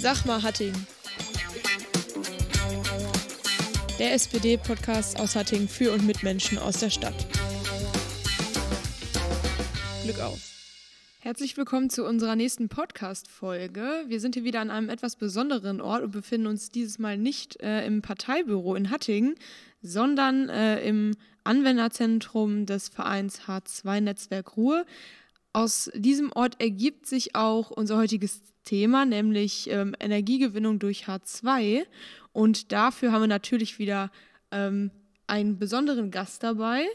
Sag mal, Hatting. Der SPD-Podcast aus Hatting für und mit Menschen aus der Stadt. Glück auf. Herzlich willkommen zu unserer nächsten Podcast-Folge. Wir sind hier wieder an einem etwas besonderen Ort und befinden uns dieses Mal nicht äh, im Parteibüro in Hattingen, sondern äh, im Anwenderzentrum des Vereins H2 Netzwerk Ruhr. Aus diesem Ort ergibt sich auch unser heutiges Thema, nämlich ähm, Energiegewinnung durch H2. Und dafür haben wir natürlich wieder ähm, einen besonderen Gast dabei.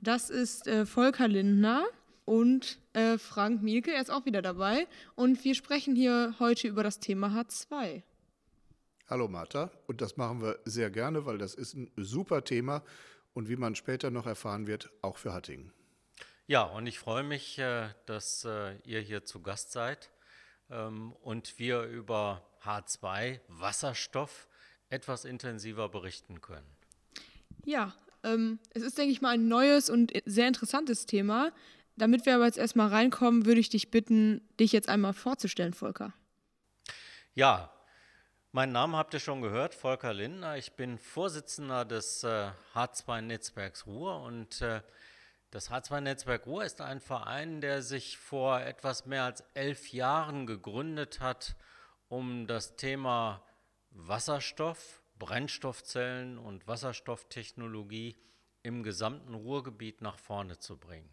Das ist äh, Volker Lindner und äh, Frank Mielke, er ist auch wieder dabei. Und wir sprechen hier heute über das Thema H2. Hallo Martha, und das machen wir sehr gerne, weil das ist ein super Thema und wie man später noch erfahren wird, auch für Hattingen. Ja, und ich freue mich, äh, dass äh, ihr hier zu Gast seid ähm, und wir über H2 Wasserstoff etwas intensiver berichten können. Ja, ähm, es ist, denke ich mal, ein neues und sehr interessantes Thema. Damit wir aber jetzt erstmal reinkommen, würde ich dich bitten, dich jetzt einmal vorzustellen, Volker. Ja, meinen Namen habt ihr schon gehört, Volker Lindner. Ich bin Vorsitzender des äh, H2-Netzwerks Ruhr und äh, das H2-Netzwerk Ruhr ist ein Verein, der sich vor etwas mehr als elf Jahren gegründet hat, um das Thema Wasserstoff, Brennstoffzellen und Wasserstofftechnologie im gesamten Ruhrgebiet nach vorne zu bringen.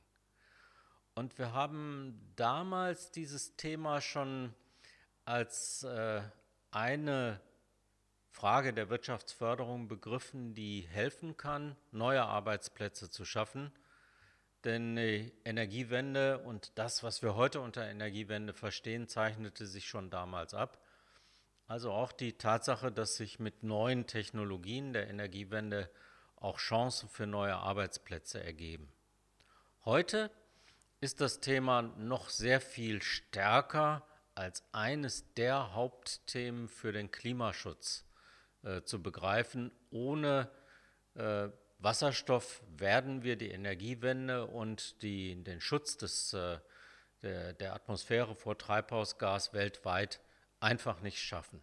Und wir haben damals dieses Thema schon als äh, eine Frage der Wirtschaftsförderung begriffen, die helfen kann, neue Arbeitsplätze zu schaffen. Denn die Energiewende und das, was wir heute unter Energiewende verstehen, zeichnete sich schon damals ab. Also auch die Tatsache, dass sich mit neuen Technologien der Energiewende auch Chancen für neue Arbeitsplätze ergeben. Heute ist das Thema noch sehr viel stärker als eines der Hauptthemen für den Klimaschutz äh, zu begreifen. Ohne äh, Wasserstoff werden wir die Energiewende und die, den Schutz des, äh, der, der Atmosphäre vor Treibhausgas weltweit einfach nicht schaffen.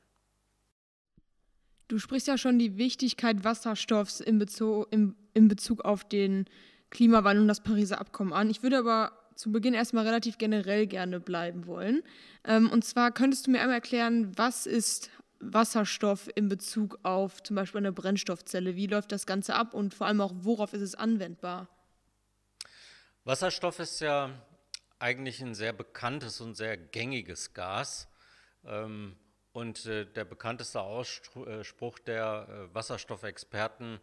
Du sprichst ja schon die Wichtigkeit Wasserstoffs in Bezug, in, in Bezug auf den Klimawandel und das Pariser Abkommen an. Ich würde aber zu Beginn erstmal relativ generell gerne bleiben wollen. Ähm, und zwar könntest du mir einmal erklären, was ist Wasserstoff in Bezug auf zum Beispiel eine Brennstoffzelle? Wie läuft das Ganze ab und vor allem auch, worauf ist es anwendbar? Wasserstoff ist ja eigentlich ein sehr bekanntes und sehr gängiges Gas. Ähm, und äh, der bekannteste Ausspruch der äh, Wasserstoffexperten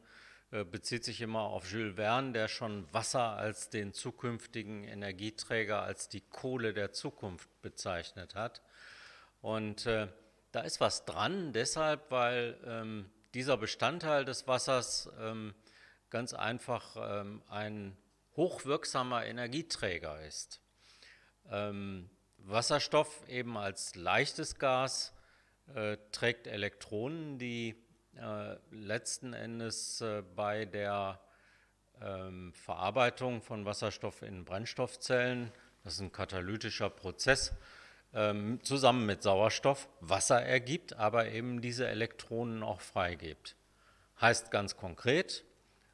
äh, bezieht sich immer auf Jules Verne, der schon Wasser als den zukünftigen Energieträger, als die Kohle der Zukunft bezeichnet hat. Und äh, da ist was dran, deshalb, weil ähm, dieser Bestandteil des Wassers ähm, ganz einfach ähm, ein hochwirksamer Energieträger ist. Ähm, Wasserstoff eben als leichtes Gas äh, trägt Elektronen, die äh, letzten Endes äh, bei der ähm, Verarbeitung von Wasserstoff in Brennstoffzellen, das ist ein katalytischer Prozess, ähm, zusammen mit Sauerstoff Wasser ergibt, aber eben diese Elektronen auch freigibt. Heißt ganz konkret,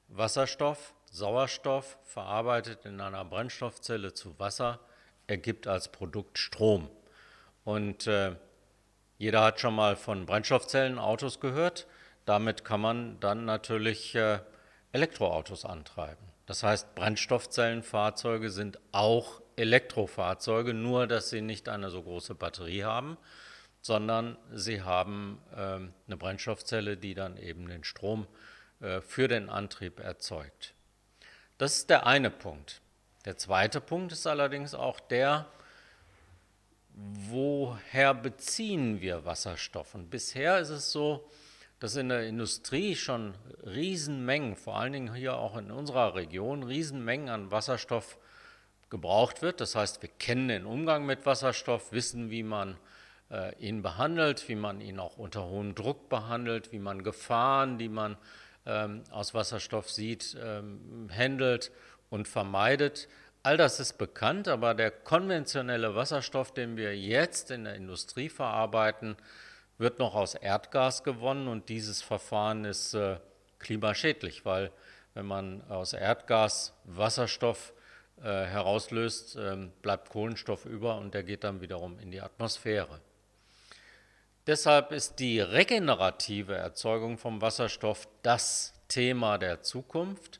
Wasserstoff, Sauerstoff verarbeitet in einer Brennstoffzelle zu Wasser ergibt als Produkt Strom. Und äh, jeder hat schon mal von Brennstoffzellenautos gehört. Damit kann man dann natürlich äh, Elektroautos antreiben. Das heißt, Brennstoffzellenfahrzeuge sind auch Elektrofahrzeuge, nur dass sie nicht eine so große Batterie haben, sondern sie haben äh, eine Brennstoffzelle, die dann eben den Strom äh, für den Antrieb erzeugt. Das ist der eine Punkt. Der zweite Punkt ist allerdings auch der, woher beziehen wir Wasserstoff? Und bisher ist es so, dass in der Industrie schon Riesenmengen, vor allen Dingen hier auch in unserer Region, Riesenmengen an Wasserstoff gebraucht wird. Das heißt, wir kennen den Umgang mit Wasserstoff, wissen, wie man äh, ihn behandelt, wie man ihn auch unter hohem Druck behandelt, wie man Gefahren, die man ähm, aus Wasserstoff sieht, ähm, handelt und vermeidet. All das ist bekannt, aber der konventionelle Wasserstoff, den wir jetzt in der Industrie verarbeiten, wird noch aus Erdgas gewonnen und dieses Verfahren ist äh, klimaschädlich, weil wenn man aus Erdgas Wasserstoff äh, herauslöst, äh, bleibt Kohlenstoff über und der geht dann wiederum in die Atmosphäre. Deshalb ist die regenerative Erzeugung vom Wasserstoff das Thema der Zukunft.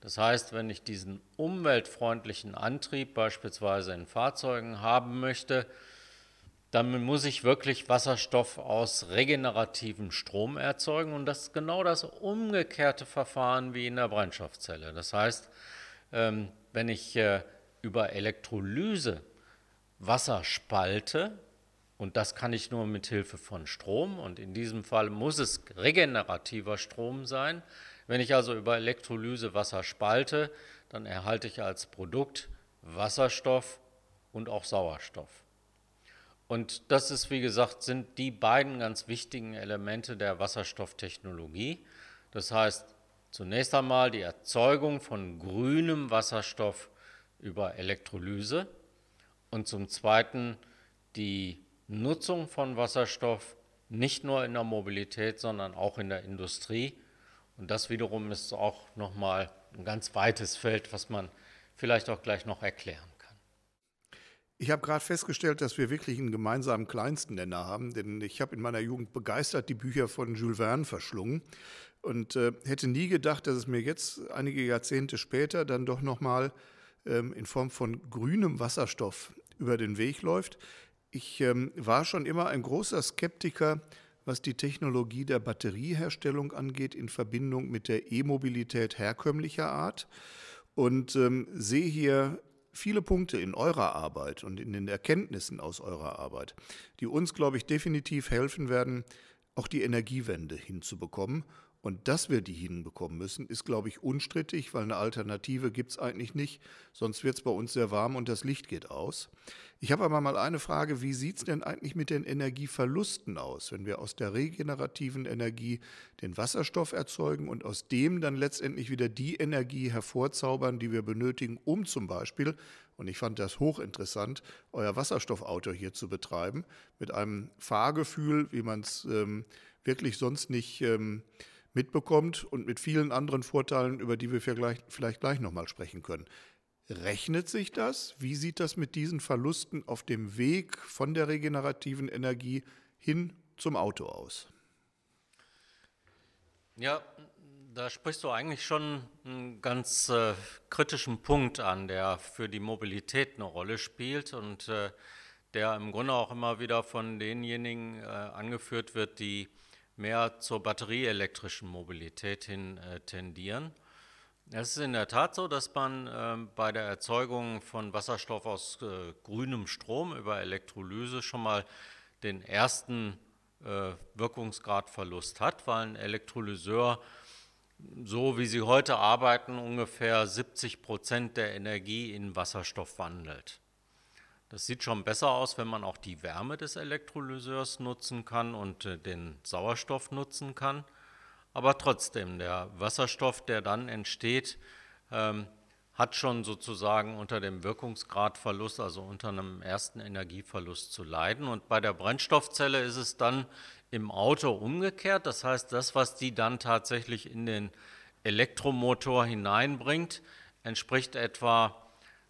Das heißt, wenn ich diesen umweltfreundlichen Antrieb beispielsweise in Fahrzeugen haben möchte, dann muss ich wirklich Wasserstoff aus regenerativem Strom erzeugen und das ist genau das umgekehrte Verfahren wie in der Brennstoffzelle. Das heißt, ähm, wenn ich äh, über Elektrolyse Wasser spalte, und das kann ich nur mit Hilfe von Strom und in diesem Fall muss es regenerativer Strom sein, wenn ich also über Elektrolyse Wasser spalte, dann erhalte ich als Produkt Wasserstoff und auch Sauerstoff. Und das ist, wie gesagt, sind die beiden ganz wichtigen Elemente der Wasserstofftechnologie. Das heißt, zunächst einmal die Erzeugung von grünem Wasserstoff über Elektrolyse und zum Zweiten die Nutzung von Wasserstoff nicht nur in der Mobilität, sondern auch in der Industrie und das wiederum ist auch nochmal ein ganz weites Feld, was man vielleicht auch gleich noch erklären kann. Ich habe gerade festgestellt, dass wir wirklich einen gemeinsamen kleinsten Nenner haben, denn ich habe in meiner Jugend begeistert die Bücher von Jules Verne verschlungen und äh, hätte nie gedacht, dass es mir jetzt einige Jahrzehnte später dann doch nochmal ähm, in Form von grünem Wasserstoff über den Weg läuft. Ich ähm, war schon immer ein großer Skeptiker was die Technologie der Batterieherstellung angeht, in Verbindung mit der E-Mobilität herkömmlicher Art und ähm, sehe hier viele Punkte in eurer Arbeit und in den Erkenntnissen aus eurer Arbeit, die uns, glaube ich, definitiv helfen werden, auch die Energiewende hinzubekommen und dass wir die hinbekommen müssen, ist, glaube ich, unstrittig, weil eine Alternative gibt es eigentlich nicht. Sonst wird es bei uns sehr warm und das Licht geht aus. Ich habe aber mal eine Frage, wie sieht es denn eigentlich mit den Energieverlusten aus, wenn wir aus der regenerativen Energie den Wasserstoff erzeugen und aus dem dann letztendlich wieder die Energie hervorzaubern, die wir benötigen, um zum Beispiel, und ich fand das hochinteressant, euer Wasserstoffauto hier zu betreiben, mit einem Fahrgefühl, wie man es ähm, wirklich sonst nicht... Ähm, mitbekommt und mit vielen anderen Vorteilen, über die wir vielleicht, vielleicht gleich nochmal sprechen können. Rechnet sich das? Wie sieht das mit diesen Verlusten auf dem Weg von der regenerativen Energie hin zum Auto aus? Ja, da sprichst du eigentlich schon einen ganz äh, kritischen Punkt an, der für die Mobilität eine Rolle spielt und äh, der im Grunde auch immer wieder von denjenigen äh, angeführt wird, die mehr zur batterieelektrischen Mobilität hin äh, tendieren. Es ist in der Tat so, dass man äh, bei der Erzeugung von Wasserstoff aus äh, grünem Strom über Elektrolyse schon mal den ersten äh, Wirkungsgradverlust hat, weil ein Elektrolyseur, so wie sie heute arbeiten, ungefähr 70 Prozent der Energie in Wasserstoff wandelt. Das sieht schon besser aus, wenn man auch die Wärme des Elektrolyseurs nutzen kann und äh, den Sauerstoff nutzen kann. Aber trotzdem, der Wasserstoff, der dann entsteht, ähm, hat schon sozusagen unter dem Wirkungsgradverlust, also unter einem ersten Energieverlust zu leiden. Und bei der Brennstoffzelle ist es dann im Auto umgekehrt. Das heißt, das, was die dann tatsächlich in den Elektromotor hineinbringt, entspricht etwa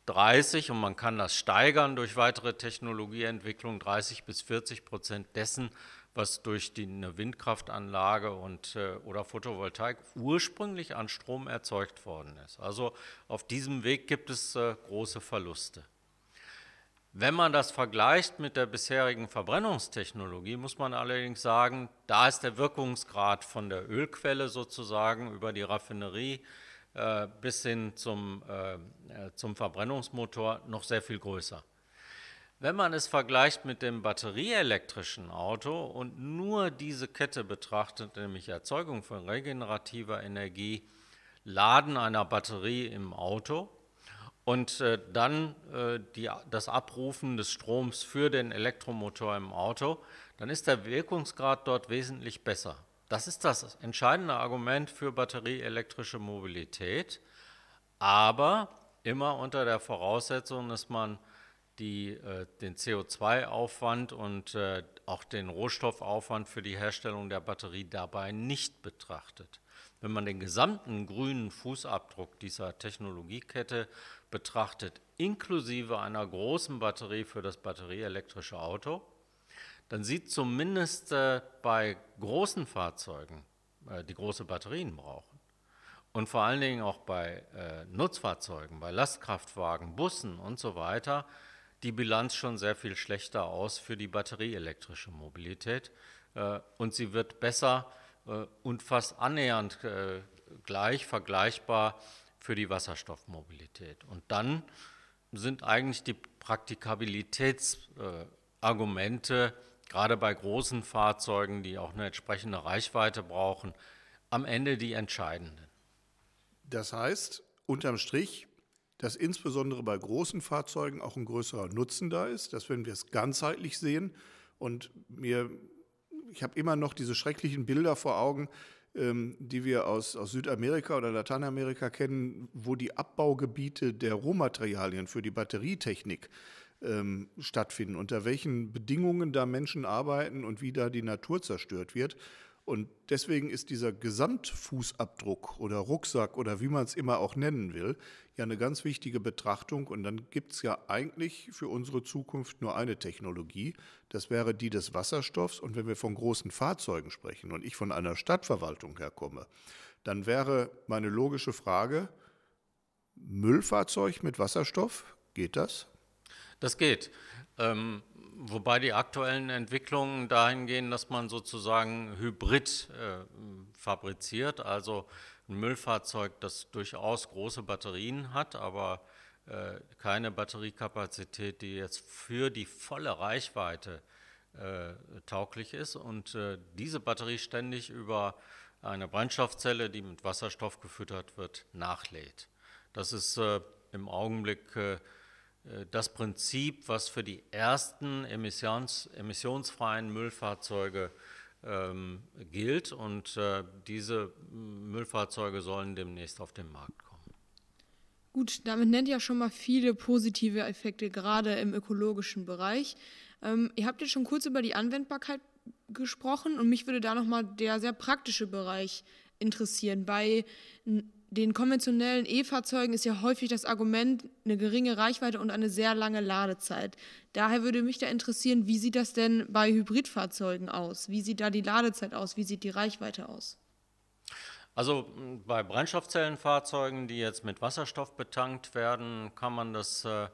30 und man kann das steigern durch weitere Technologieentwicklung, 30 bis 40 Prozent dessen, was durch die, eine Windkraftanlage und, äh, oder Photovoltaik ursprünglich an Strom erzeugt worden ist. Also auf diesem Weg gibt es äh, große Verluste. Wenn man das vergleicht mit der bisherigen Verbrennungstechnologie, muss man allerdings sagen, da ist der Wirkungsgrad von der Ölquelle sozusagen über die Raffinerie äh, bis hin zum, äh, äh, zum Verbrennungsmotor noch sehr viel größer. Wenn man es vergleicht mit dem batterieelektrischen Auto und nur diese Kette betrachtet, nämlich Erzeugung von regenerativer Energie, Laden einer Batterie im Auto und äh, dann äh, die, das Abrufen des Stroms für den Elektromotor im Auto, dann ist der Wirkungsgrad dort wesentlich besser. Das ist das entscheidende Argument für batterieelektrische Mobilität. Aber immer unter der Voraussetzung, dass man die, äh, den CO2-Aufwand und äh, auch den Rohstoffaufwand für die Herstellung der Batterie dabei nicht betrachtet. Wenn man den gesamten grünen Fußabdruck dieser Technologiekette betrachtet, inklusive einer großen Batterie für das batterieelektrische Auto, dann sieht zumindest äh, bei großen Fahrzeugen, äh, die große Batterien brauchen, und vor allen Dingen auch bei äh, Nutzfahrzeugen, bei Lastkraftwagen, Bussen und so weiter, die Bilanz schon sehr viel schlechter aus für die batterieelektrische Mobilität. Äh, und sie wird besser äh, und fast annähernd äh, gleich vergleichbar für die Wasserstoffmobilität. Und dann sind eigentlich die Praktikabilitätsargumente, gerade bei großen Fahrzeugen, die auch eine entsprechende Reichweite brauchen, am Ende die entscheidenden. Das heißt, unterm Strich, dass insbesondere bei großen Fahrzeugen auch ein größerer Nutzen da ist, dass wenn wir es ganzheitlich sehen und mir ich habe immer noch diese schrecklichen Bilder vor Augen, ähm, die wir aus, aus Südamerika oder Lateinamerika kennen, wo die Abbaugebiete der Rohmaterialien für die Batterietechnik ähm, stattfinden, unter welchen Bedingungen da Menschen arbeiten und wie da die Natur zerstört wird. Und deswegen ist dieser Gesamtfußabdruck oder Rucksack oder wie man es immer auch nennen will, ja eine ganz wichtige Betrachtung. Und dann gibt es ja eigentlich für unsere Zukunft nur eine Technologie. Das wäre die des Wasserstoffs. Und wenn wir von großen Fahrzeugen sprechen und ich von einer Stadtverwaltung herkomme, dann wäre meine logische Frage, Müllfahrzeug mit Wasserstoff, geht das? Das geht. Ähm, wobei die aktuellen Entwicklungen dahin gehen, dass man sozusagen Hybrid äh, fabriziert, also ein Müllfahrzeug, das durchaus große Batterien hat, aber äh, keine Batteriekapazität, die jetzt für die volle Reichweite äh, tauglich ist und äh, diese Batterie ständig über eine Brennstoffzelle, die mit Wasserstoff gefüttert wird, nachlädt. Das ist äh, im Augenblick äh, das Prinzip, was für die ersten emissions, emissionsfreien Müllfahrzeuge ähm, gilt. Und äh, diese Müllfahrzeuge sollen demnächst auf den Markt kommen. Gut, damit nennt ihr schon mal viele positive Effekte, gerade im ökologischen Bereich. Ähm, ihr habt jetzt schon kurz über die Anwendbarkeit gesprochen und mich würde da nochmal der sehr praktische Bereich interessieren. Bei den konventionellen E-Fahrzeugen ist ja häufig das Argument eine geringe Reichweite und eine sehr lange Ladezeit. Daher würde mich da interessieren, wie sieht das denn bei Hybridfahrzeugen aus? Wie sieht da die Ladezeit aus? Wie sieht die Reichweite aus? Also bei Brennstoffzellenfahrzeugen, die jetzt mit Wasserstoff betankt werden, kann man das äh,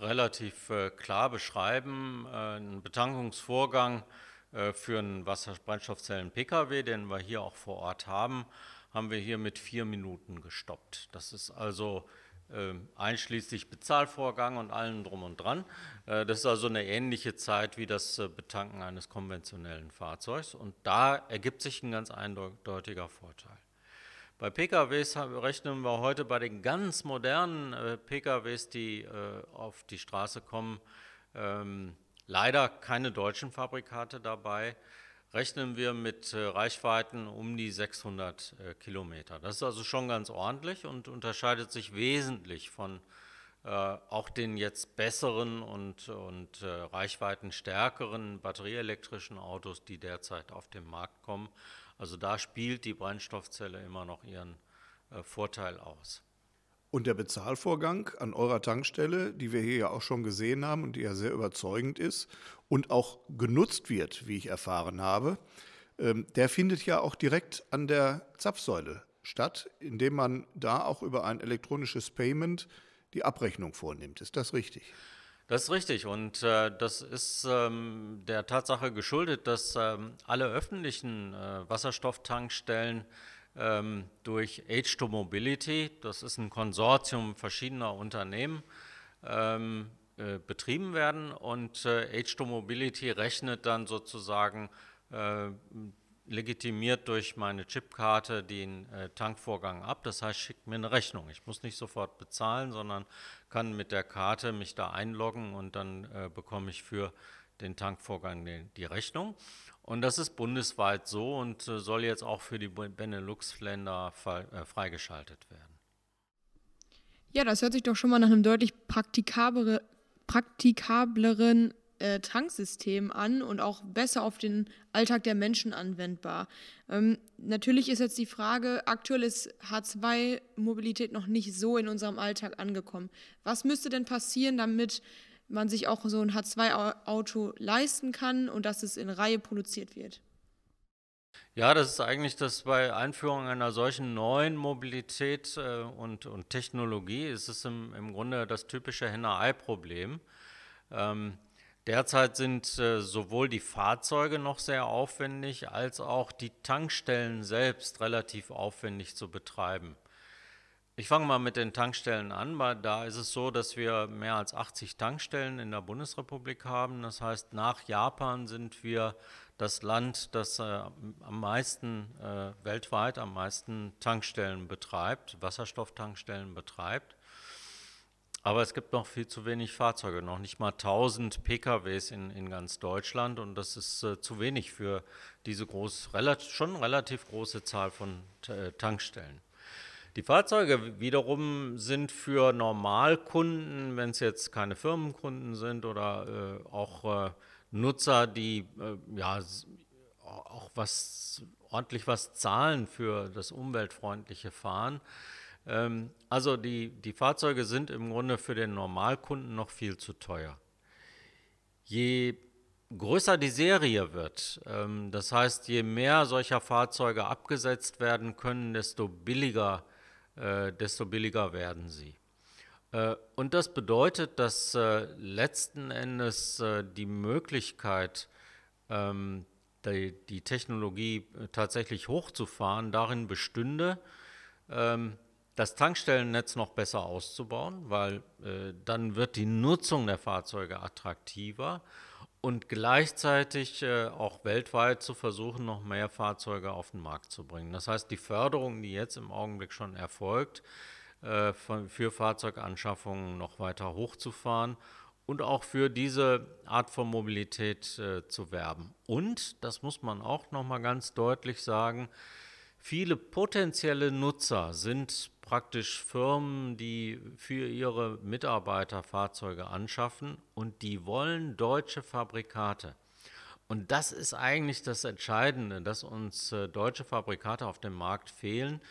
relativ äh, klar beschreiben. Äh, ein Betankungsvorgang äh, für einen Wasserbrennstoffzellen-Pkw, den wir hier auch vor Ort haben, haben wir hier mit vier Minuten gestoppt. Das ist also äh, einschließlich Bezahlvorgang und allem drum und dran. Äh, das ist also eine ähnliche Zeit wie das äh, Betanken eines konventionellen Fahrzeugs und da ergibt sich ein ganz eindeutiger Vorteil. Bei PKWs rechnen wir heute bei den ganz modernen äh, PKWs, die äh, auf die Straße kommen, ähm, leider keine deutschen Fabrikate dabei rechnen wir mit äh, Reichweiten um die 600 äh, Kilometer. Das ist also schon ganz ordentlich und unterscheidet sich wesentlich von äh, auch den jetzt besseren und, und reichweitenstärkeren batterieelektrischen Autos, die derzeit auf den Markt kommen. Also da spielt die Brennstoffzelle immer noch ihren Vorteil aus. Und der Bezahlvorgang an eurer Tankstelle, die wir hier ja auch schon gesehen haben und die ja sehr überzeugend ist und auch genutzt wird, wie ich erfahren habe, ähm, der findet ja auch direkt an der Zapfsäule statt, indem man da auch über ein elektronisches Payment die Abrechnung vornimmt. Ist das richtig? Das ist richtig und äh, das ist ähm, der Tatsache geschuldet, dass ähm, alle öffentlichen äh, Wasserstofftankstellen durch H2 Mobility, das ist ein Konsortium verschiedener Unternehmen, ähm, äh, betrieben werden und äh, H2 Mobility rechnet dann sozusagen äh, legitimiert durch meine Chipkarte den äh, Tankvorgang ab. Das heißt, schickt mir eine Rechnung. Ich muss nicht sofort bezahlen, sondern kann mit der Karte mich da einloggen und dann äh, bekomme ich für den Tankvorgang die, die Rechnung. Und das ist bundesweit so und äh, soll jetzt auch für die Benelux-Länder äh, freigeschaltet werden. Ja, das hört sich doch schon mal nach einem deutlich praktikablere, praktikableren äh, Tanksystem an und auch besser auf den Alltag der Menschen anwendbar. Ähm, natürlich ist jetzt die Frage, aktuell ist H2-Mobilität noch nicht so in unserem Alltag angekommen. Was müsste denn passieren, damit man sich auch so ein H2-Auto leisten kann und dass es in Reihe produziert wird? Ja, das ist eigentlich das bei Einführung einer solchen neuen Mobilität äh, und, und Technologie ist es im, im Grunde das typische Henne-Ei-Problem. Ähm, derzeit sind äh, sowohl die Fahrzeuge noch sehr aufwendig, als auch die Tankstellen selbst relativ aufwendig zu betreiben. Ich fange mal mit den Tankstellen an, weil da ist es so, dass wir mehr als 80 Tankstellen in der Bundesrepublik haben. Das heißt, nach Japan sind wir das Land, das äh, am meisten äh, weltweit am meisten Tankstellen betreibt, Wasserstofftankstellen betreibt. Aber es gibt noch viel zu wenig Fahrzeuge, noch nicht mal 1000 PKWs in, in ganz Deutschland und das ist äh, zu wenig für diese groß, relativ, schon relativ große Zahl von äh, Tankstellen. Die Fahrzeuge wiederum sind für Normalkunden, wenn es jetzt keine Firmenkunden sind oder äh, auch äh, Nutzer, die äh, ja auch was ordentlich was zahlen für das umweltfreundliche Fahren. Ähm, also die, die Fahrzeuge sind im Grunde für den Normalkunden noch viel zu teuer. Je größer die Serie wird, ähm, das heißt, je mehr solcher Fahrzeuge abgesetzt werden können, desto billiger äh, desto billiger werden sie. Äh, und das bedeutet, dass äh, letzten Endes äh, die Möglichkeit, ähm, die, die, Technologie äh, tatsächlich hochzufahren, darin bestünde, ähm, das Tankstellennetz noch besser auszubauen, weil äh, dann wird die Nutzung der Fahrzeuge attraktiver und gleichzeitig äh, auch weltweit zu versuchen, noch mehr Fahrzeuge auf den Markt zu bringen. Das heißt, die Förderung, die jetzt im Augenblick schon erfolgt, äh, von, für Fahrzeuganschaffungen noch weiter hochzufahren und auch für diese Art von Mobilität äh, zu werben. Und, das muss man auch noch mal ganz deutlich sagen, viele potenzielle Nutzer sind praktisch Firmen, die für ihre Mitarbeiter Fahrzeuge anschaffen und die wollen deutsche Fabrikate. Und das ist eigentlich das Entscheidende, dass uns äh, deutsche Fabrikate auf dem Markt fehlen.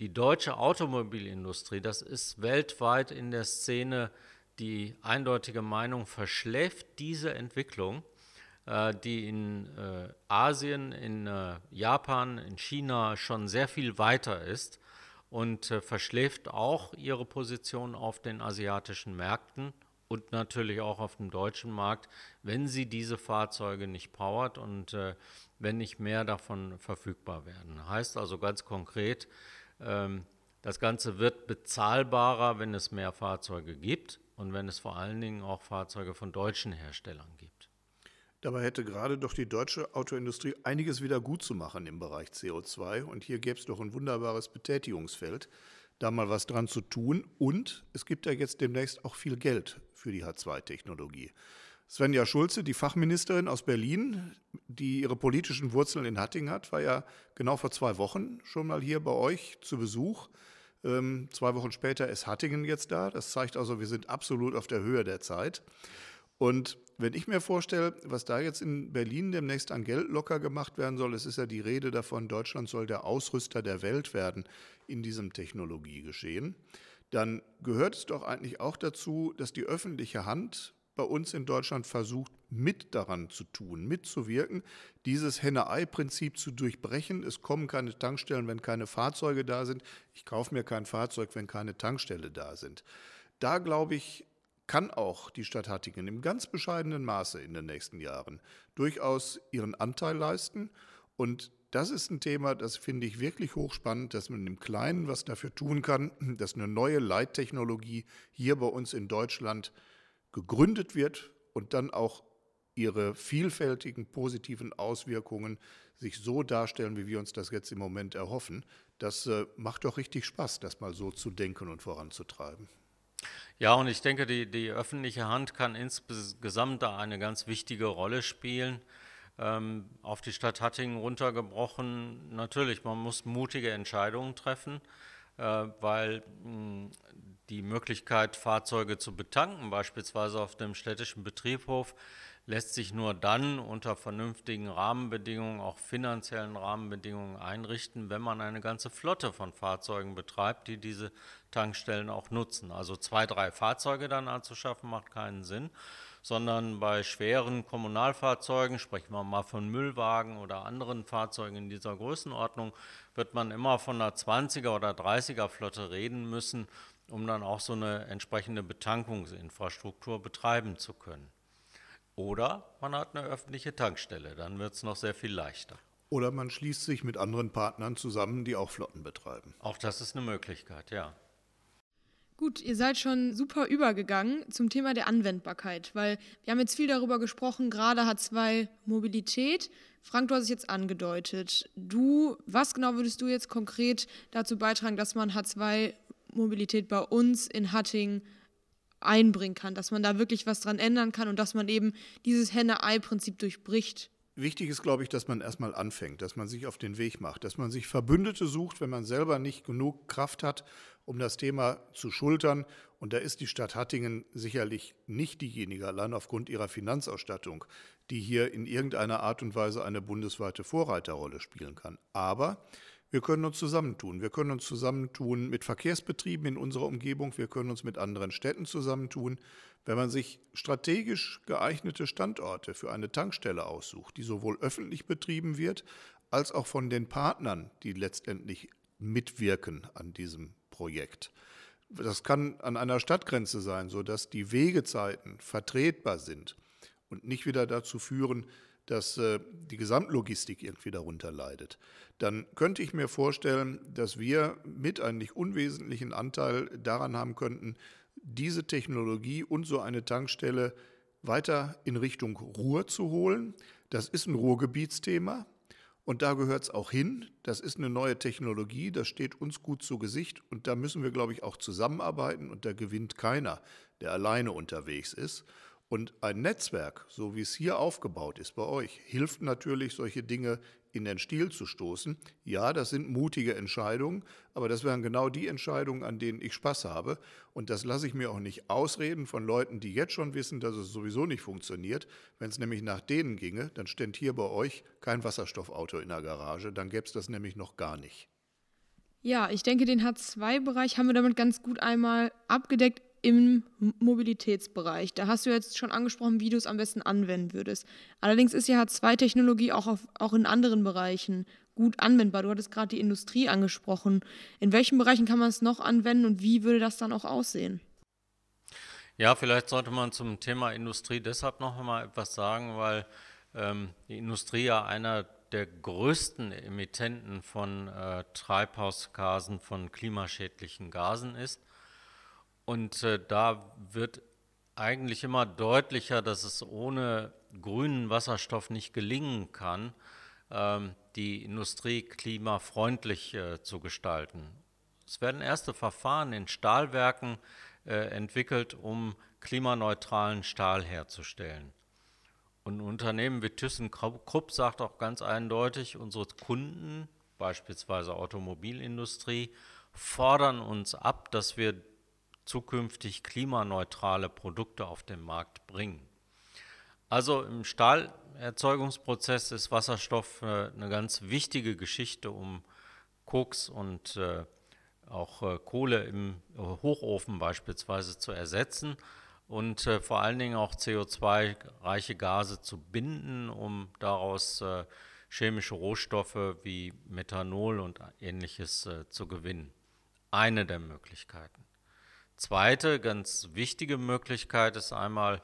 Die deutsche Automobilindustrie, das ist weltweit in der Szene die eindeutige Meinung, verschläft diese Entwicklung, äh, die in äh, Asien, in Japan, in China schon sehr viel weiter ist und äh, verschläft auch ihre Position auf den asiatischen Märkten und natürlich auch auf dem deutschen Markt, wenn sie diese Fahrzeuge nicht powert und äh, wenn nicht mehr davon verfügbar werden. Heißt also ganz konkret, ähm, das Ganze wird bezahlbarer, wenn es mehr Fahrzeuge gibt und wenn es vor allen Dingen auch Fahrzeuge von deutschen Herstellern gibt. Dabei hätte gerade doch die deutsche Autoindustrie einiges wieder gut zu machen im Bereich CO2. Und hier gäbe es doch ein wunderbares Betätigungsfeld, da mal was dran zu tun. Und es gibt ja jetzt demnächst auch viel Geld für die H2-Technologie. Svenja Schulze, die Fachministerin aus Berlin, die ihre politischen Wurzeln in Hattingen hat, war ja genau vor zwei Wochen schon mal hier bei euch zu Besuch. Ähm, zwei Wochen später ist Hattingen jetzt da. Das zeigt also, wir sind absolut auf der Höhe der Zeit. Und wenn ich mir vorstelle, was da jetzt in Berlin demnächst an Geld locker gemacht werden soll, es ist ja die Rede davon, Deutschland soll der Ausrüster der Welt werden in diesem Technologiegeschehen, dann gehört es doch eigentlich auch dazu, dass die öffentliche Hand bei uns in Deutschland versucht, mit daran zu tun, mitzuwirken, dieses Henne-Ei-Prinzip zu durchbrechen. Es kommen keine Tankstellen, wenn keine Fahrzeuge da sind. Ich kaufe mir kein Fahrzeug, wenn keine Tankstelle da sind. Da glaube ich, kann auch die Stadt Hattingen im ganz bescheidenen Maße in den nächsten Jahren durchaus ihren Anteil leisten. Und das ist ein Thema, das finde ich wirklich hochspannend, dass man im Kleinen was dafür tun kann, dass eine neue Leittechnologie hier bei uns in Deutschland gegründet wird und dann auch ihre vielfältigen positiven Auswirkungen sich so darstellen, wie wir uns das jetzt im Moment erhoffen. Das äh, macht doch richtig Spaß, das mal so zu denken und voranzutreiben. Ja, und ich denke, die, die öffentliche Hand kann insgesamt da eine ganz wichtige Rolle spielen. Ähm, auf die Stadt Hattingen runtergebrochen, natürlich, man muss mutige Entscheidungen treffen. Äh, weil mh, die Möglichkeit, Fahrzeuge zu betanken, beispielsweise auf dem städtischen Betriebhof, lässt sich nur dann unter vernünftigen Rahmenbedingungen, auch finanziellen Rahmenbedingungen einrichten, wenn man eine ganze Flotte von Fahrzeugen betreibt, die diese Tankstellen auch nutzen. Also zwei, drei Fahrzeuge dann anzuschaffen, macht keinen Sinn, sondern bei schweren Kommunalfahrzeugen, sprechen wir mal von Müllwagen oder anderen Fahrzeugen in dieser Größenordnung, wird man immer von einer 20er oder 30er Flotte reden müssen, um dann auch so eine entsprechende Betankungsinfrastruktur betreiben zu können. Oder man hat eine öffentliche Tankstelle, dann wird es noch sehr viel leichter. Oder man schließt sich mit anderen Partnern zusammen, die auch Flotten betreiben. Auch das ist eine Möglichkeit, ja. Gut, ihr seid schon super übergegangen zum Thema der Anwendbarkeit, weil wir haben jetzt viel darüber gesprochen, gerade H2 Mobilität. Frank, du hast es jetzt angedeutet. Du, was genau würdest du jetzt konkret dazu beitragen, dass man H2 Mobilität bei uns in Hattingen einbringen kann, dass man da wirklich was dran ändern kann und dass man eben dieses Henne-Ei-Prinzip durchbricht. Wichtig ist, glaube ich, dass man erstmal anfängt, dass man sich auf den Weg macht, dass man sich Verbündete sucht, wenn man selber nicht genug Kraft hat, um das Thema zu schultern. Und da ist die Stadt Hattingen sicherlich nicht diejenige, allein aufgrund ihrer Finanzausstattung, die hier in irgendeiner Art und Weise eine bundesweite Vorreiterrolle spielen kann. Aber wir können uns zusammentun. Wir können uns zusammentun mit Verkehrsbetrieben in unserer Umgebung. Wir können uns mit anderen Städten zusammentun. Wenn man sich strategisch geeignete Standorte für eine Tankstelle aussucht, die sowohl öffentlich betrieben wird, als auch von den Partnern, die letztendlich mitwirken an diesem Projekt. Das kann an einer Stadtgrenze sein, sodass die Wegezeiten vertretbar sind und nicht wieder dazu führen, dass äh, die Gesamtlogistik irgendwie darunter leidet, dann könnte ich mir vorstellen, dass wir mit einem nicht unwesentlichen Anteil daran haben könnten, diese Technologie und so eine Tankstelle weiter in Richtung Ruhr zu holen. Das ist ein Ruhrgebietsthema und da gehört es auch hin. Das ist eine neue Technologie, das steht uns gut zu Gesicht und da müssen wir, glaube ich, auch zusammenarbeiten und da gewinnt keiner, der alleine unterwegs ist. Und ein Netzwerk, so wie es hier aufgebaut ist bei euch, hilft natürlich, solche Dinge in den Stil zu stoßen. Ja, das sind mutige Entscheidungen, aber das wären genau die Entscheidungen, an denen ich Spaß habe. Und das lasse ich mir auch nicht ausreden von Leuten, die jetzt schon wissen, dass es sowieso nicht funktioniert. Wenn es nämlich nach denen ginge, dann stände hier bei euch kein Wasserstoffauto in der Garage, dann gäbe es das nämlich noch gar nicht. Ja, ich denke, den H2-Bereich haben wir damit ganz gut einmal abgedeckt im Mobilitätsbereich. Da hast du jetzt schon angesprochen, wie du es am besten anwenden würdest. Allerdings ist ja H2-Technologie auch, auch in anderen Bereichen gut anwendbar. Du hattest gerade die Industrie angesprochen. In welchen Bereichen kann man es noch anwenden und wie würde das dann auch aussehen? Ja, vielleicht sollte man zum Thema Industrie deshalb noch einmal etwas sagen, weil ähm, die Industrie ja einer der größten Emittenten von äh, Treibhausgasen, von klimaschädlichen Gasen ist. Und äh, da wird eigentlich immer deutlicher, dass es ohne grünen Wasserstoff nicht gelingen kann, ähm, die Industrie klimafreundlich äh, zu gestalten. Es werden erste Verfahren in Stahlwerken äh, entwickelt, um klimaneutralen Stahl herzustellen. Und ein Unternehmen wie ThyssenKrupp sagt auch ganz eindeutig, unsere Kunden, beispielsweise Automobilindustrie, fordern uns ab, dass wir zukünftig klimaneutrale Produkte auf den Markt bringen. Also im Stahlerzeugungsprozess ist Wasserstoff äh, eine ganz wichtige Geschichte, um Koks und äh, auch äh, Kohle im Hochofen beispielsweise zu ersetzen und vor allen Dingen auch CO2-reiche Gase zu binden, um daraus chemische Rohstoffe wie Methanol und ähnliches zu gewinnen. Eine der Möglichkeiten. Zweite ganz wichtige Möglichkeit ist einmal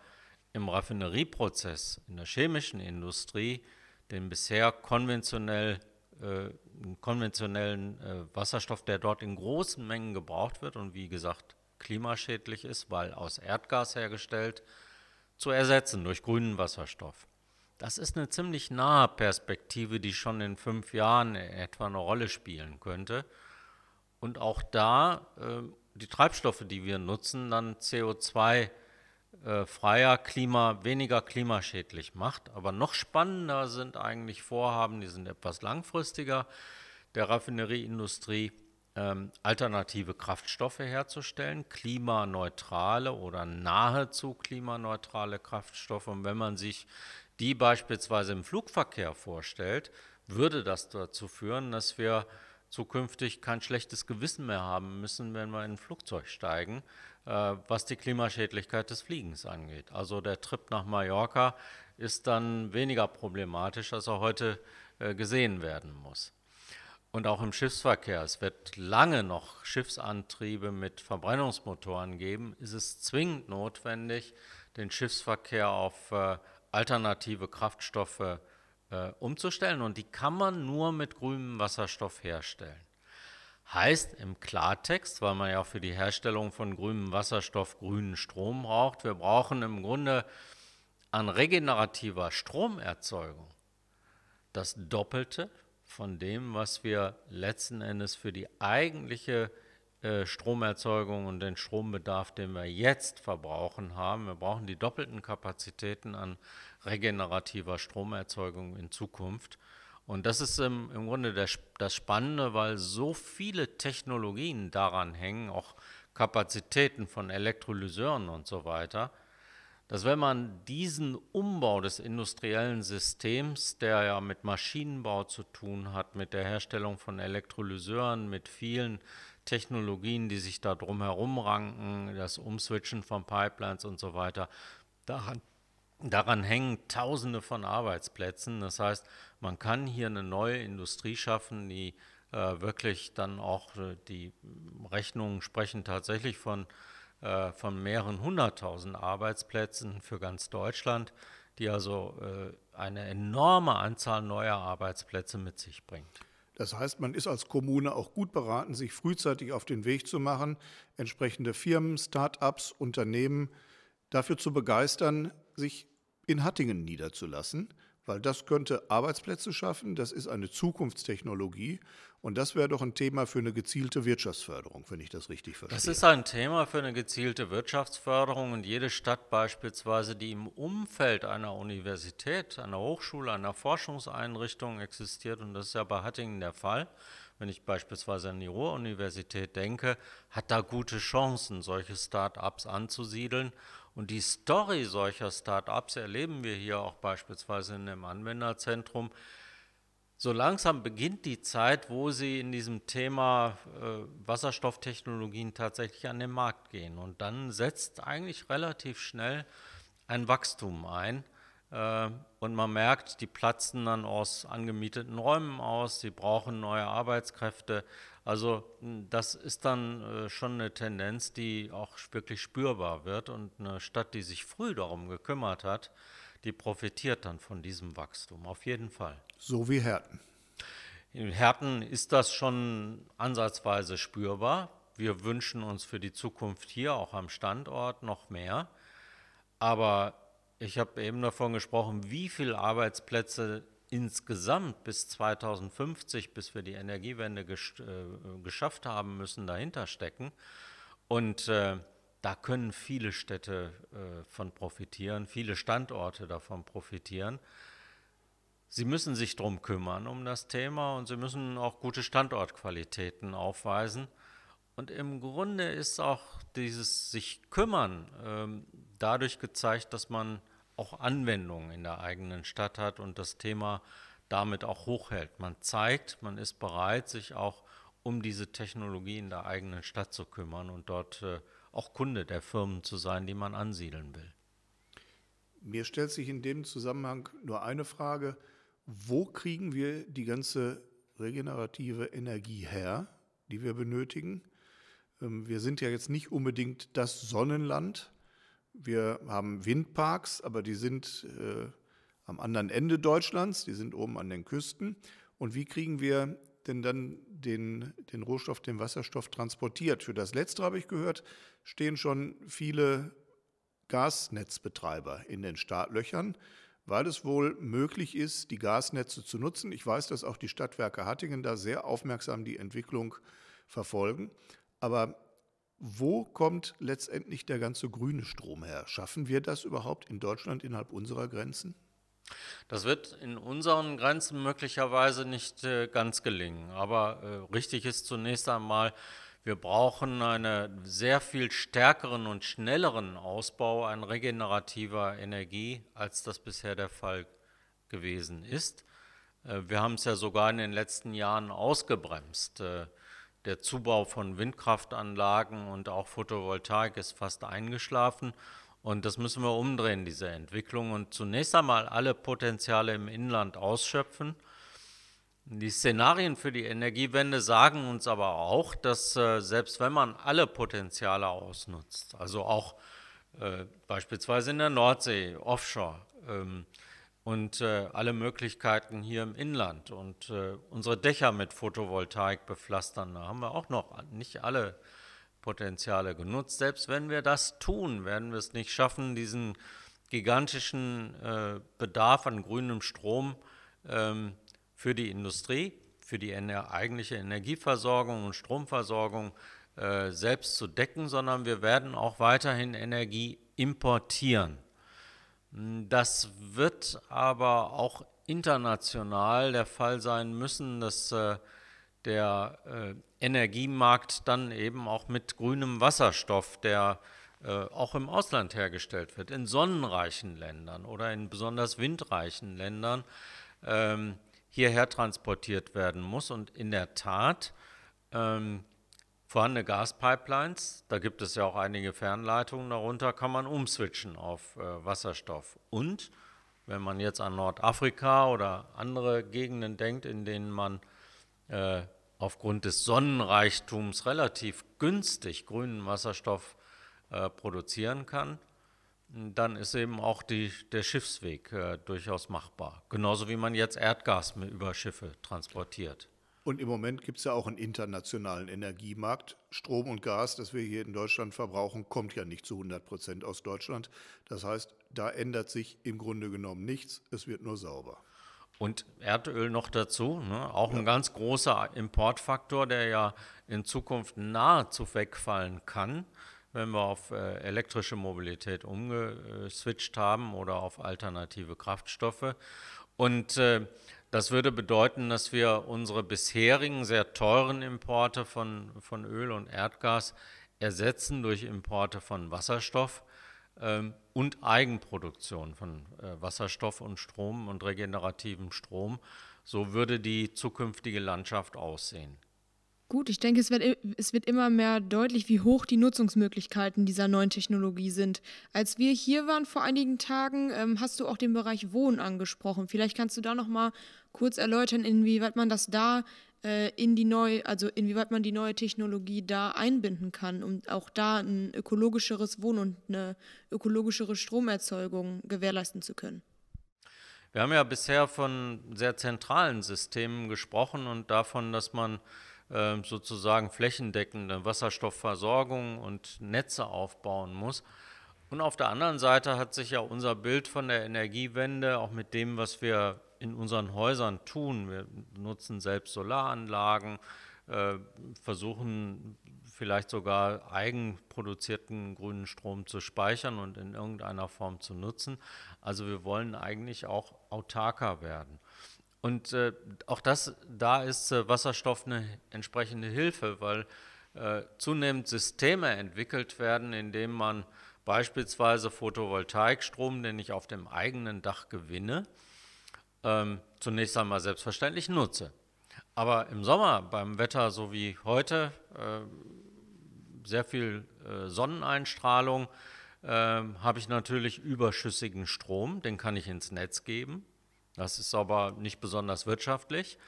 im Raffinerieprozess in der chemischen Industrie den bisher konventionell, äh, konventionellen äh, Wasserstoff, der dort in großen Mengen gebraucht wird und wie gesagt klimaschädlich ist, weil aus Erdgas hergestellt, zu ersetzen durch grünen Wasserstoff. Das ist eine ziemlich nahe Perspektive, die schon in fünf Jahren etwa eine Rolle spielen könnte. Und auch da äh, die Treibstoffe, die wir nutzen, dann CO2 äh, Klima, weniger klimaschädlich macht. Aber noch spannender sind eigentlich Vorhaben, die sind etwas langfristiger, der Raffinerieindustrie, ähm, alternative Kraftstoffe herzustellen, klimaneutrale oder nahezu klimaneutrale Kraftstoffe. Und wenn man sich die beispielsweise im Flugverkehr vorstellt, würde das dazu führen, dass wir zukünftig kein schlechtes Gewissen mehr haben müssen, wenn wir in ein Flugzeug steigen, äh, was die Klimaschädlichkeit des Fliegens angeht. Also der Trip nach Mallorca ist dann weniger problematisch, als er heute äh, gesehen werden muss. Und auch im Schiffsverkehr, es wird lange noch Schiffsantriebe mit Verbrennungsmotoren geben, ist es zwingend notwendig, den Schiffsverkehr auf äh, alternative Kraftstoffe äh, umzustellen. Und die kann man nur mit grünem Wasserstoff herstellen. Heißt im Klartext, weil man ja für die Herstellung von grünem Wasserstoff grünen Strom braucht, wir brauchen im Grunde an regenerativer Stromerzeugung das Doppelte von dem, was wir letzten Endes für die eigentliche äh, Stromerzeugung und den Strombedarf, den wir jetzt verbrauchen haben. Wir brauchen die doppelten Kapazitäten an regenerativer Stromerzeugung in Zukunft. Und das ist im, im Grunde der, das Spannende, weil so viele Technologien daran hängen, auch Kapazitäten von Elektrolyseuren und so weiter, dass wenn man diesen Umbau des industriellen Systems, der ja mit Maschinenbau zu tun hat, mit der Herstellung von Elektrolyseuren, mit vielen Technologien, die sich da drumherum ranken, das Umswitchen von Pipelines und so weiter, daran, daran hängen Tausende von Arbeitsplätzen. Das heißt, man kann hier eine neue Industrie schaffen, die äh, wirklich dann auch äh, die Rechnungen sprechen tatsächlich von äh, von mehreren hunderttausend Arbeitsplätzen für ganz Deutschland, die also äh, eine enorme Anzahl neuer Arbeitsplätze mit sich bringt. Das heißt, man ist als Kommune auch gut beraten, sich frühzeitig auf den Weg zu machen, entsprechende Firmen, Start-ups, Unternehmen dafür zu begeistern, sich in Hattingen niederzulassen weil das könnte Arbeitsplätze schaffen, das ist eine Zukunftstechnologie und das wäre doch ein Thema für eine gezielte Wirtschaftsförderung, wenn ich das richtig verstehe. Das ist ein Thema für eine gezielte Wirtschaftsförderung und jede Stadt beispielsweise, die im Umfeld einer Universität, einer Hochschule, einer Forschungseinrichtung existiert und das ist ja bei Hattingen der Fall, wenn ich beispielsweise an die Ruhr-Universität denke, hat da gute Chancen, solche Start-ups anzusiedeln und die Story solcher Start-ups erleben wir hier auch beispielsweise in dem Anwenderzentrum. So langsam beginnt die Zeit, wo sie in diesem Thema äh, Wasserstofftechnologien tatsächlich an den Markt gehen. Und dann setzt eigentlich relativ schnell ein Wachstum ein. Äh, und man merkt, die platzen dann aus angemieteten Räumen aus, sie brauchen neue Arbeitskräfte. Also das ist dann äh, schon eine Tendenz, die auch wirklich spürbar wird und eine Stadt, die sich früh darum gekümmert hat, die profitiert dann von diesem Wachstum, auf jeden Fall. So wie Herten. In Herten ist das schon ansatzweise spürbar. Wir wünschen uns für die Zukunft hier auch am Standort noch mehr. Aber ich habe eben davon gesprochen, wie viele Arbeitsplätze insgesamt bis 2050, bis wir die Energiewende gesch äh, geschafft haben müssen, dahinter stecken. Und äh, da können viele Städte äh, von profitieren, viele Standorte davon profitieren. Sie müssen sich darum kümmern, um das Thema, und sie müssen auch gute Standortqualitäten aufweisen. Und im Grunde ist auch dieses sich kümmern ähm, dadurch gezeigt, dass man auch Anwendungen in der eigenen Stadt hat und das Thema damit auch hochhält. Man zeigt, man ist bereit, sich auch um diese Technologie in der eigenen Stadt zu kümmern und dort äh, auch Kunde der Firmen zu sein, die man ansiedeln will. Mir stellt sich in dem Zusammenhang nur eine Frage. Wo kriegen wir die ganze regenerative Energie her, die wir benötigen? Ähm, wir sind ja jetzt nicht unbedingt das Sonnenland, wir haben Windparks, aber die sind äh, am anderen Ende Deutschlands, die sind oben an den Küsten. Und wie kriegen wir denn dann den, den Rohstoff, den Wasserstoff transportiert? Für das Letzte habe ich gehört, stehen schon viele Gasnetzbetreiber in den Startlöchern, weil es wohl möglich ist, die Gasnetze zu nutzen. Ich weiß, dass auch die Stadtwerke Hattingen da sehr aufmerksam die Entwicklung verfolgen. Aber wo kommt letztendlich der ganze grüne Strom her? Schaffen wir das überhaupt in Deutschland innerhalb unserer Grenzen? Das wird in unseren Grenzen möglicherweise nicht äh, ganz gelingen. Aber äh, richtig ist zunächst einmal, wir brauchen einen sehr viel stärkeren und schnelleren Ausbau an regenerativer Energie, als das bisher der Fall gewesen ist. Äh, wir haben es ja sogar in den letzten Jahren ausgebremst. Der Zubau von Windkraftanlagen und auch Photovoltaik ist fast eingeschlafen. Und das müssen wir umdrehen, diese Entwicklung, und zunächst einmal alle Potenziale im Inland ausschöpfen. Die Szenarien für die Energiewende sagen uns aber auch, dass äh, selbst wenn man alle Potenziale ausnutzt, also auch äh, beispielsweise in der Nordsee, offshore ähm, und äh, alle Möglichkeiten hier im Inland und äh, unsere Dächer mit Photovoltaik bepflastern, da haben wir auch noch nicht alle Potenziale genutzt. Selbst wenn wir das tun, werden wir es nicht schaffen, diesen gigantischen äh, Bedarf an grünem Strom ähm, für die Industrie, für die ener eigentliche Energieversorgung und Stromversorgung äh, selbst zu decken, sondern wir werden auch weiterhin Energie importieren. Das wird aber auch international der Fall sein müssen, dass äh, der äh, Energiemarkt dann eben auch mit grünem Wasserstoff, der äh, auch im Ausland hergestellt wird, in sonnenreichen Ländern oder in besonders windreichen Ländern ähm, hierher transportiert werden muss. Und in der Tat, ähm, vorhandene Gaspipelines, da gibt es ja auch einige Fernleitungen darunter, kann man umswitchen auf äh, Wasserstoff. Und wenn man jetzt an Nordafrika oder andere Gegenden denkt, in denen man äh, aufgrund des Sonnenreichtums relativ günstig grünen Wasserstoff äh, produzieren kann, dann ist eben auch die, der Schiffsweg äh, durchaus machbar. Genauso wie man jetzt Erdgas über Schiffe transportiert. Und im Moment gibt es ja auch einen internationalen Energiemarkt. Strom und Gas, das wir hier in Deutschland verbrauchen, kommt ja nicht zu 100 Prozent aus Deutschland. Das heißt, da ändert sich im Grunde genommen nichts. Es wird nur sauber. Und Erdöl noch dazu, ne? auch ja. ein ganz großer Importfaktor, der ja in Zukunft nahezu wegfallen kann, wenn wir auf äh, elektrische Mobilität umgeswitcht haben oder auf alternative Kraftstoffe. Und äh, das würde bedeuten, dass wir unsere bisherigen sehr teuren Importe von, von Öl und Erdgas ersetzen durch Importe von Wasserstoff ähm, und Eigenproduktion von äh, Wasserstoff und Strom und regenerativem Strom. So würde die zukünftige Landschaft aussehen. Gut, ich denke, es wird, es wird immer mehr deutlich, wie hoch die Nutzungsmöglichkeiten dieser neuen Technologie sind. Als wir hier waren vor einigen Tagen, ähm, hast du auch den Bereich Wohnen angesprochen. Vielleicht kannst du da noch mal kurz erläutern, inwieweit man das da äh, in die neue, also inwieweit man die neue Technologie da einbinden kann, um auch da ein ökologischeres Wohnen und eine ökologischere Stromerzeugung gewährleisten zu können. Wir haben ja bisher von sehr zentralen Systemen gesprochen und davon, dass man sozusagen flächendeckende Wasserstoffversorgung und Netze aufbauen muss. Und auf der anderen Seite hat sich ja unser Bild von der Energiewende auch mit dem, was wir in unseren Häusern tun. Wir nutzen selbst Solaranlagen, äh, versuchen vielleicht sogar eigenproduzierten grünen Strom zu speichern und in irgendeiner Form zu nutzen. Also wir wollen eigentlich auch autarker werden. Und äh, auch das, da ist äh, Wasserstoff eine entsprechende Hilfe, weil äh, zunehmend Systeme entwickelt werden, indem man beispielsweise Photovoltaikstrom, den ich auf dem eigenen Dach gewinne, ähm, zunächst einmal selbstverständlich nutze. Aber im Sommer beim Wetter so wie heute, äh, sehr viel äh, Sonneneinstrahlung, äh, habe ich natürlich überschüssigen Strom, den kann ich ins Netz geben. Das ist aber nicht besonders wirtschaftlich.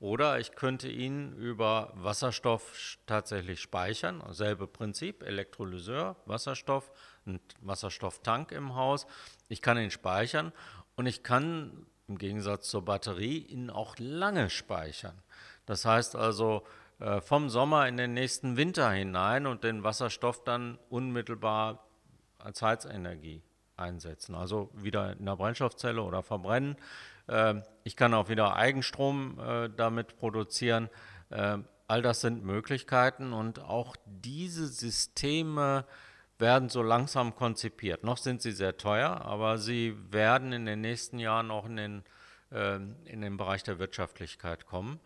Oder ich könnte ihn über Wasserstoff tatsächlich speichern. Selbe Prinzip, Elektrolyseur, Wasserstoff, ein Wasserstofftank im Haus. Ich kann ihn speichern und ich kann im Gegensatz zur Batterie ihn auch lange speichern. Das heißt also äh, vom Sommer in den nächsten Winter hinein und den Wasserstoff dann unmittelbar als Heizenergie einsetzen. Also wieder in der Brennstoffzelle oder verbrennen. Ähm, ich kann auch wieder Eigenstrom äh, damit produzieren. Ähm, all das sind Möglichkeiten und auch diese Systeme werden so langsam konzipiert. Noch sind sie sehr teuer, aber sie werden in den nächsten Jahren auch in den, äh, in den Bereich der Wirtschaftlichkeit kommen.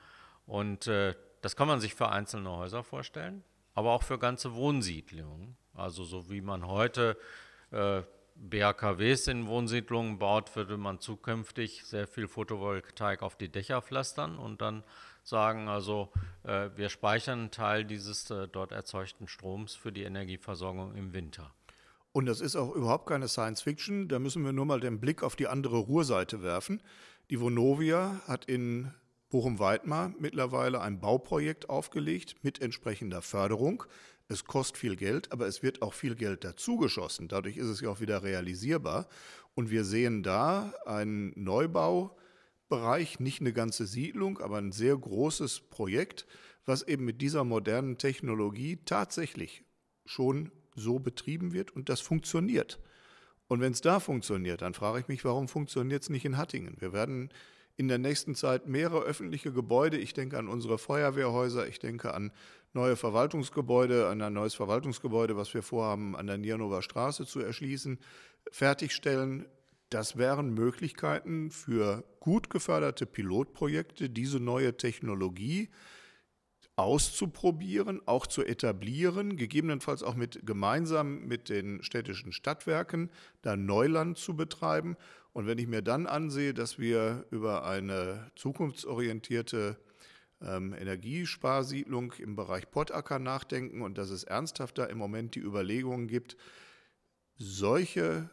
Und äh, das kann man sich für einzelne Häuser vorstellen, aber auch für ganze Wohnsiedlungen. Also so wie man heute BHKWs in Wohnsiedlungen baut, würde man zukünftig sehr viel Photovoltaik auf die Dächer pflastern und dann sagen, also äh, wir speichern einen Teil dieses äh, dort erzeugten Stroms für die Energieversorgung im Winter. Und das ist auch überhaupt keine Science Fiction. Da müssen wir nur mal den Blick auf die andere Ruhrseite werfen. Die Vonovia hat in Bochum-Weidmar mittlerweile ein Bauprojekt aufgelegt mit entsprechender Förderung. Es kostet viel Geld, aber es wird auch viel Geld dazugeschossen. Dadurch ist es ja auch wieder realisierbar. Und wir sehen da einen Neubaubereich, nicht eine ganze Siedlung, aber ein sehr großes Projekt, was eben mit dieser modernen Technologie tatsächlich schon so betrieben wird und das funktioniert. Und wenn es da funktioniert, dann frage ich mich, warum funktioniert es nicht in Hattingen? Wir werden in der nächsten Zeit mehrere öffentliche Gebäude, ich denke an unsere Feuerwehrhäuser, ich denke an neue Verwaltungsgebäude, ein neues Verwaltungsgebäude, was wir vorhaben, an der Niernower Straße zu erschließen, fertigstellen. Das wären Möglichkeiten für gut geförderte Pilotprojekte, diese neue Technologie auszuprobieren, auch zu etablieren, gegebenenfalls auch mit, gemeinsam mit den städtischen Stadtwerken da Neuland zu betreiben. Und wenn ich mir dann ansehe, dass wir über eine zukunftsorientierte ähm, Energiesparsiedlung im Bereich Pottacker nachdenken und dass es ernsthaft da im Moment die Überlegungen gibt, solche,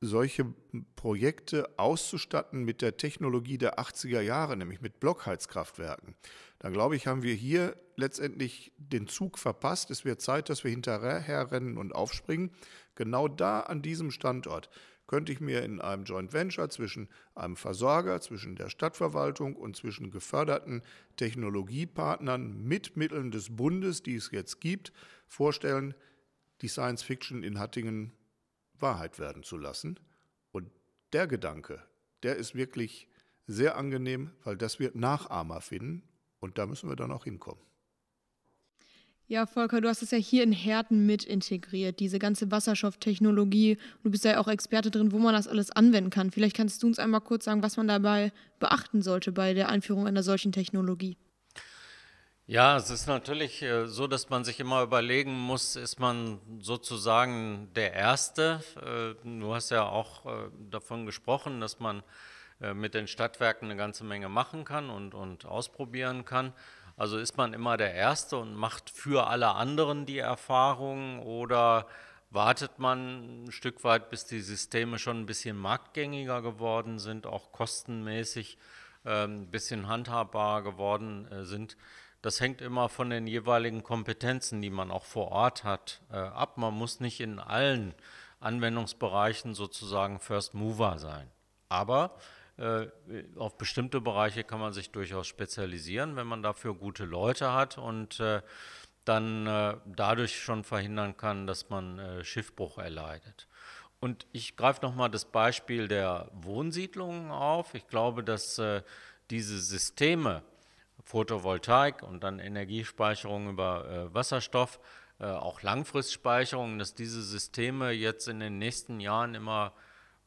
solche Projekte auszustatten mit der Technologie der 80er Jahre, nämlich mit Blockheizkraftwerken, dann glaube ich, haben wir hier letztendlich den Zug verpasst. Es wird Zeit, dass wir hinterher rennen und aufspringen. Genau da an diesem Standort könnte ich mir in einem Joint Venture zwischen einem Versorger, zwischen der Stadtverwaltung und zwischen geförderten Technologiepartnern mit Mitteln des Bundes, die es jetzt gibt, vorstellen, die Science Fiction in Hattingen Wahrheit werden zu lassen. Und der Gedanke, der ist wirklich sehr angenehm, weil das wird Nachahmer finden und da müssen wir dann auch hinkommen. Ja, Volker, du hast es ja hier in Herten mit integriert, diese ganze Wasserstofftechnologie. Du bist ja auch Experte drin, wo man das alles anwenden kann. Vielleicht kannst du uns einmal kurz sagen, was man dabei beachten sollte bei der Einführung einer solchen Technologie. Ja, es ist natürlich äh, so, dass man sich immer überlegen muss, ist man sozusagen der Erste? Äh, du hast ja auch äh, davon gesprochen, dass man mit den Stadtwerken eine ganze Menge machen kann und, und ausprobieren kann. Also ist man immer der Erste und macht für alle anderen die Erfahrung oder wartet man ein Stück weit, bis die Systeme schon ein bisschen marktgängiger geworden sind, auch kostenmäßig äh, ein bisschen handhabbar geworden äh, sind. Das hängt immer von den jeweiligen Kompetenzen, die man auch vor Ort hat, äh, ab. Man muss nicht in allen Anwendungsbereichen sozusagen First Mover sein. Aber auf bestimmte Bereiche kann man sich durchaus spezialisieren, wenn man dafür gute Leute hat und äh, dann äh, dadurch schon verhindern kann, dass man Schiffbruch erleidet. Und ich greife nochmal das Beispiel der Wohnsiedlungen auf. Ich glaube, dass diese Systeme, Photovoltaik und dann Energiespeicherung über Wasserstoff, auch Langfristspeicherung, dass diese Systeme jetzt in den nächsten Jahren immer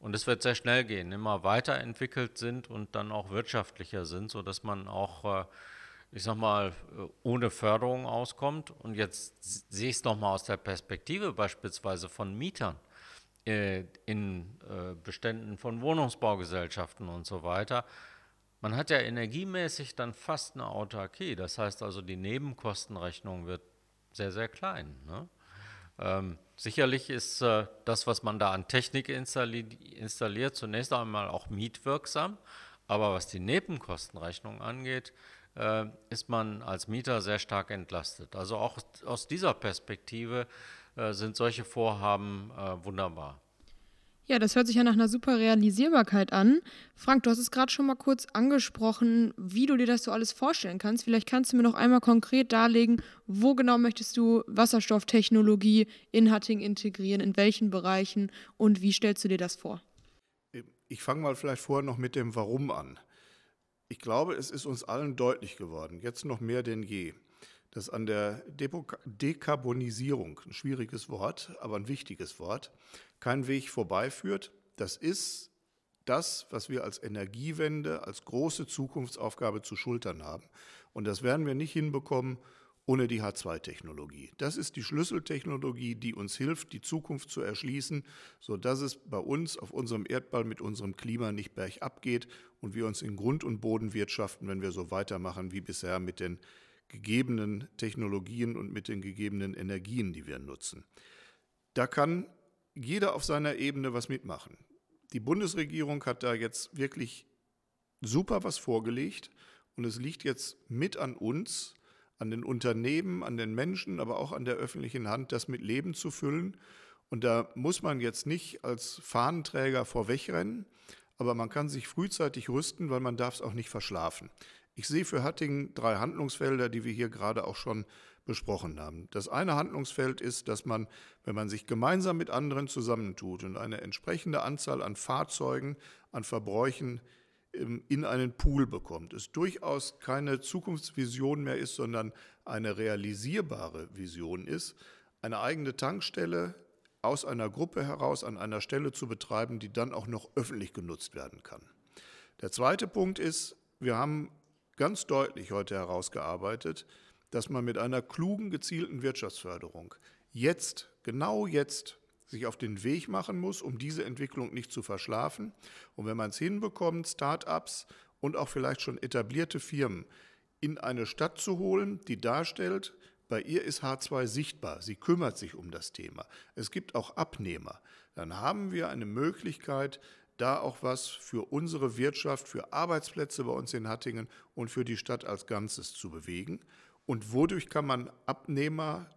und es wird sehr schnell gehen, immer weiterentwickelt sind und dann auch wirtschaftlicher sind, sodass man auch, äh, ich sag mal, äh, ohne Förderung auskommt. Und jetzt sehe ich es nochmal aus der Perspektive beispielsweise von Mietern äh, in Beständen von Wohnungsbaugesellschaften und so weiter. Man hat ja energiemäßig dann fast eine Autarkie. Das heißt also, die Nebenkostenrechnung wird sehr, sehr klein. Ne? Ähm, sicherlich ist äh, das, was man da an Technik installi installiert, zunächst einmal auch mietwirksam. Aber was die Nebenkostenrechnung angeht, äh, ist man als Mieter sehr stark entlastet. Also auch aus dieser Perspektive äh, sind solche Vorhaben äh, wunderbar. Ja, das hört sich ja nach einer super Realisierbarkeit an. Frank, du hast es gerade schon mal kurz angesprochen, wie du dir das so alles vorstellen kannst. Vielleicht kannst du mir noch einmal konkret darlegen, wo genau möchtest du Wasserstofftechnologie in Hatting integrieren, in welchen Bereichen und wie stellst du dir das vor? Ich fange mal vielleicht vorher noch mit dem Warum an. Ich glaube, es ist uns allen deutlich geworden, jetzt noch mehr denn je, dass an der Dekarbonisierung, ein schwieriges Wort, aber ein wichtiges Wort, kein Weg vorbeiführt. Das ist das, was wir als Energiewende, als große Zukunftsaufgabe zu schultern haben. Und das werden wir nicht hinbekommen ohne die H2-Technologie. Das ist die Schlüsseltechnologie, die uns hilft, die Zukunft zu erschließen, sodass es bei uns auf unserem Erdball mit unserem Klima nicht bergab geht und wir uns in Grund und Boden wirtschaften, wenn wir so weitermachen wie bisher mit den gegebenen Technologien und mit den gegebenen Energien, die wir nutzen. Da kann jeder auf seiner Ebene was mitmachen. Die Bundesregierung hat da jetzt wirklich super was vorgelegt und es liegt jetzt mit an uns, an den Unternehmen, an den Menschen, aber auch an der öffentlichen Hand, das mit Leben zu füllen. Und da muss man jetzt nicht als Fahnenträger vorwegrennen, aber man kann sich frühzeitig rüsten, weil man darf es auch nicht verschlafen. Ich sehe für Hattingen drei Handlungsfelder, die wir hier gerade auch schon besprochen haben. Das eine Handlungsfeld ist, dass man, wenn man sich gemeinsam mit anderen zusammentut und eine entsprechende Anzahl an Fahrzeugen, an Verbräuchen ähm, in einen Pool bekommt, es durchaus keine Zukunftsvision mehr ist, sondern eine realisierbare Vision ist, eine eigene Tankstelle aus einer Gruppe heraus an einer Stelle zu betreiben, die dann auch noch öffentlich genutzt werden kann. Der zweite Punkt ist, wir haben ganz deutlich heute herausgearbeitet, dass man mit einer klugen, gezielten Wirtschaftsförderung jetzt, genau jetzt, sich auf den Weg machen muss, um diese Entwicklung nicht zu verschlafen. Und wenn man es hinbekommt, Start-ups und auch vielleicht schon etablierte Firmen in eine Stadt zu holen, die darstellt, bei ihr ist H2 sichtbar, sie kümmert sich um das Thema. Es gibt auch Abnehmer. Dann haben wir eine Möglichkeit, da auch was für unsere Wirtschaft, für Arbeitsplätze bei uns in Hattingen und für die Stadt als Ganzes zu bewegen. Und wodurch kann man Abnehmer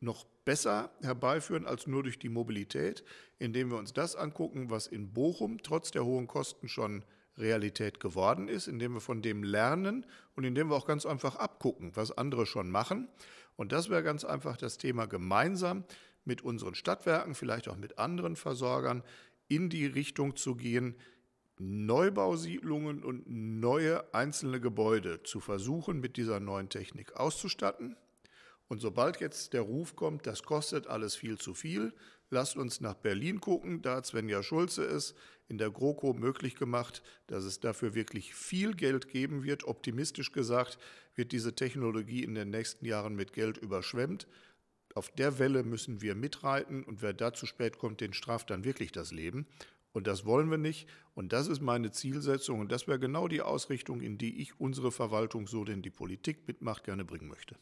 noch besser herbeiführen als nur durch die Mobilität, indem wir uns das angucken, was in Bochum trotz der hohen Kosten schon Realität geworden ist, indem wir von dem lernen und indem wir auch ganz einfach abgucken, was andere schon machen. Und das wäre ganz einfach das Thema gemeinsam mit unseren Stadtwerken, vielleicht auch mit anderen Versorgern, in die Richtung zu gehen, Neubausiedlungen und neue einzelne Gebäude zu versuchen, mit dieser neuen Technik auszustatten. Und sobald jetzt der Ruf kommt, das kostet alles viel zu viel, lasst uns nach Berlin gucken, da hat Svenja Schulze es in der GroKo möglich gemacht, dass es dafür wirklich viel Geld geben wird. Optimistisch gesagt wird diese Technologie in den nächsten Jahren mit Geld überschwemmt. Auf der Welle müssen wir mitreiten und wer da zu spät kommt, den straft dann wirklich das Leben. Und das wollen wir nicht. Und das ist meine Zielsetzung. Und das wäre genau die Ausrichtung, in die ich unsere Verwaltung, so denn die Politik mitmacht, gerne bringen möchte.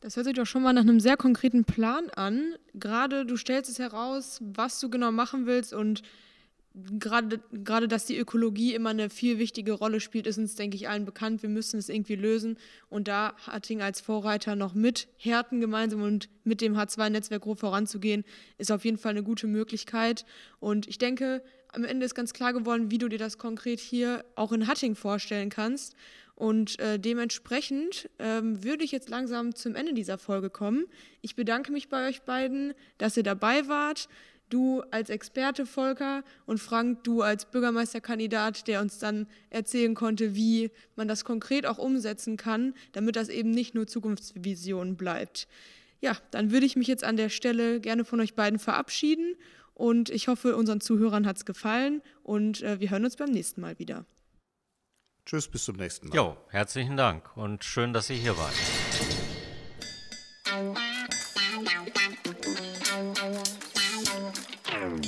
Das hört sich doch schon mal nach einem sehr konkreten Plan an. Gerade du stellst es heraus, was du genau machen willst und gerade, dass die Ökologie immer eine viel wichtige Rolle spielt, ist uns, denke ich, allen bekannt. Wir müssen es irgendwie lösen. Und da Hatting als Vorreiter noch mit Härten gemeinsam und mit dem H2-Netzwerk grob voranzugehen, ist auf jeden Fall eine gute Möglichkeit. Und ich denke, am Ende ist ganz klar geworden, wie du dir das konkret hier auch in Hatting vorstellen kannst. Und äh, dementsprechend ähm, würde ich jetzt langsam zum Ende dieser Folge kommen. Ich bedanke mich bei euch beiden, dass ihr dabei wart. Du als Experte, Volker, und Frank, du als Bürgermeisterkandidat, der uns dann erzählen konnte, wie man das konkret auch umsetzen kann, damit das eben nicht nur Zukunftsvision bleibt. Ja, dann würde ich mich jetzt an der Stelle gerne von euch beiden verabschieden und ich hoffe, unseren Zuhörern hat es gefallen und äh, wir hören uns beim nächsten Mal wieder. Tschüss, bis zum nächsten Mal. Jo, herzlichen Dank und schön, dass ihr hier wart.